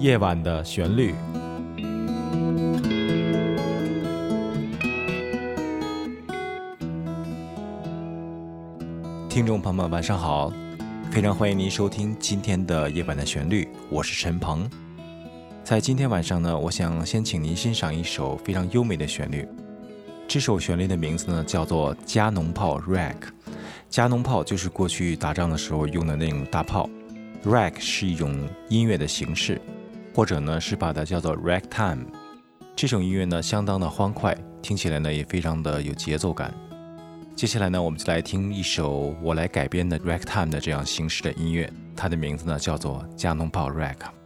夜晚的旋律。听众朋友们，晚上好！非常欢迎您收听今天的夜晚的旋律，我是陈鹏。在今天晚上呢，我想先请您欣赏一首非常优美的旋律。这首旋律的名字呢，叫做加农炮 （Rag）。加农炮就是过去打仗的时候用的那种大炮，Rag 是一种音乐的形式，或者呢是把它叫做 Ragtime。这种音乐呢相当的欢快，听起来呢也非常的有节奏感。接下来呢，我们就来听一首我来改编的 Ragtime 的这样形式的音乐，它的名字呢叫做加农炮 Rag。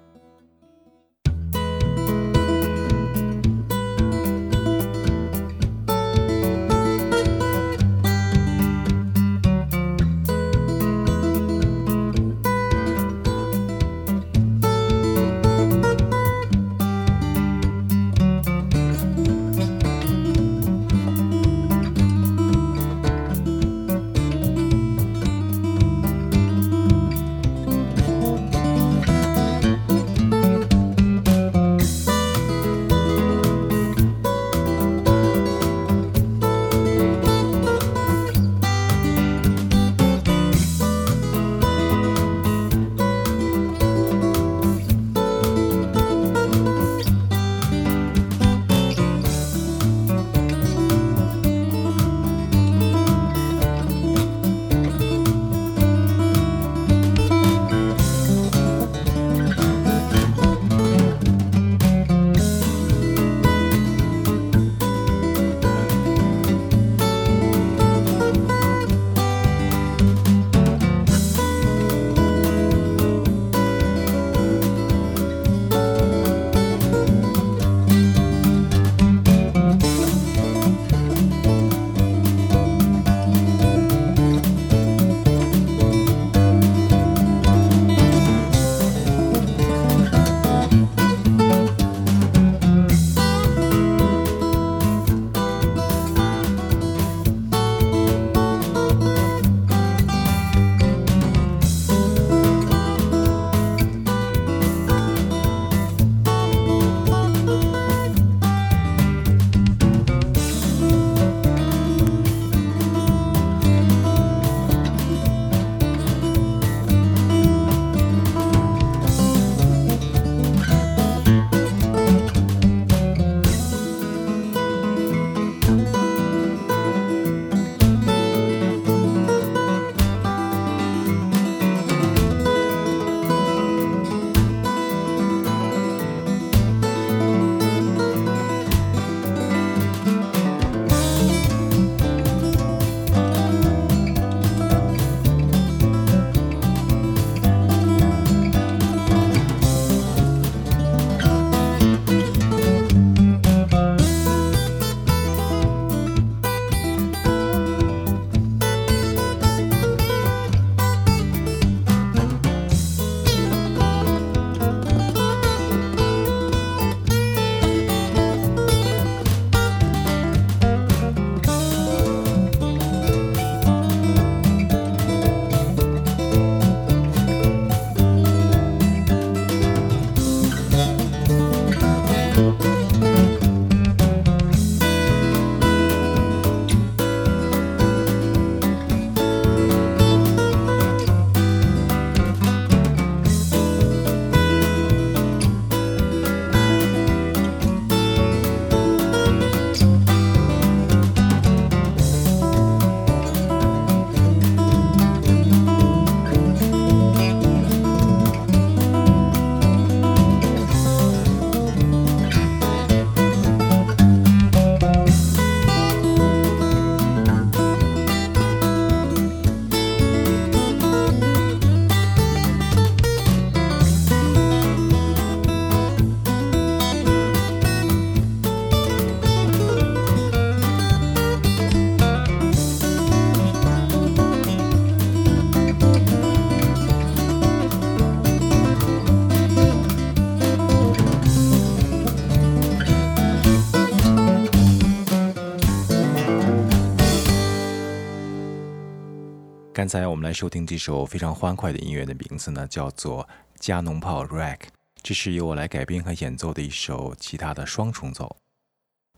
刚才我们来收听这首非常欢快的音乐的名字呢，叫做《加农炮 Rack》。这是由我来改编和演奏的一首吉他的双重奏。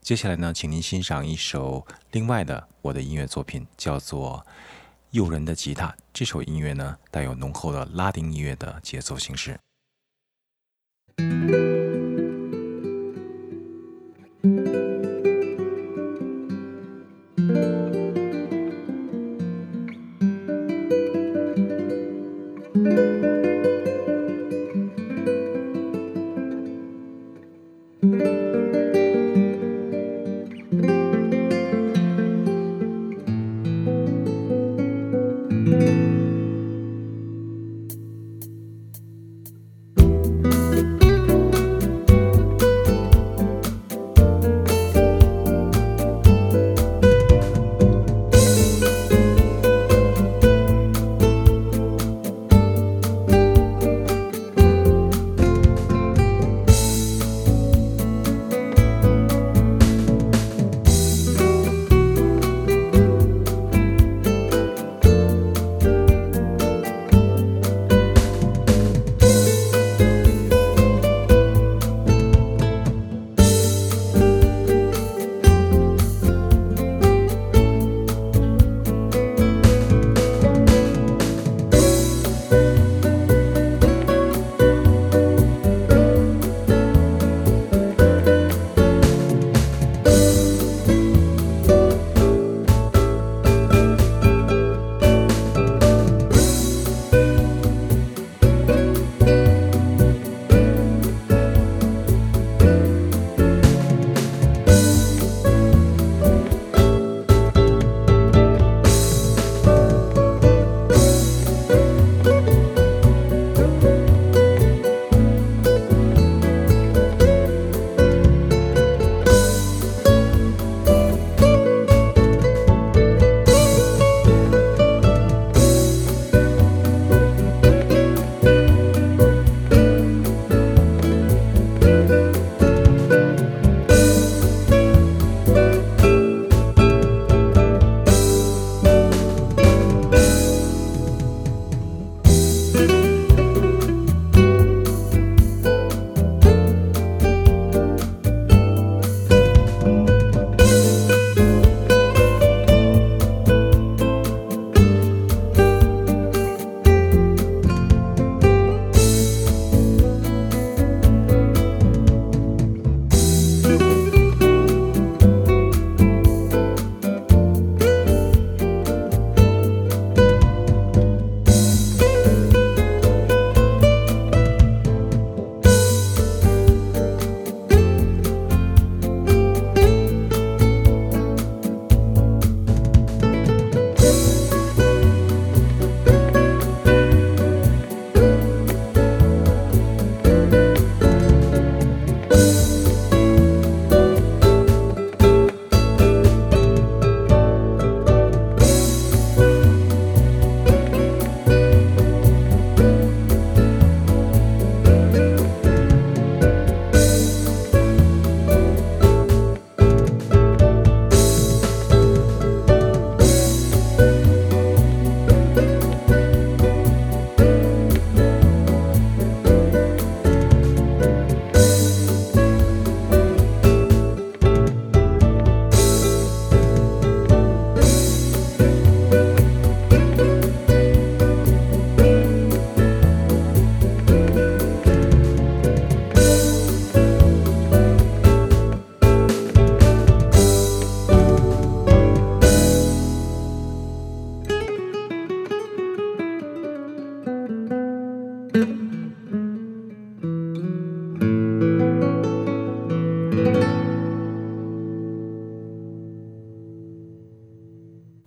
接下来呢，请您欣赏一首另外的我的音乐作品，叫做《诱人的吉他》。这首音乐呢，带有浓厚的拉丁音乐的节奏形式。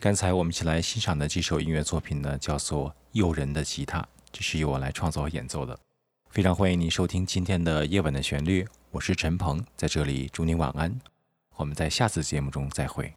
刚才我们一起来欣赏的这首音乐作品呢，叫做《诱人的吉他》，这是由我来创作和演奏的。非常欢迎您收听今天的夜晚的旋律，我是陈鹏，在这里祝您晚安，我们在下次节目中再会。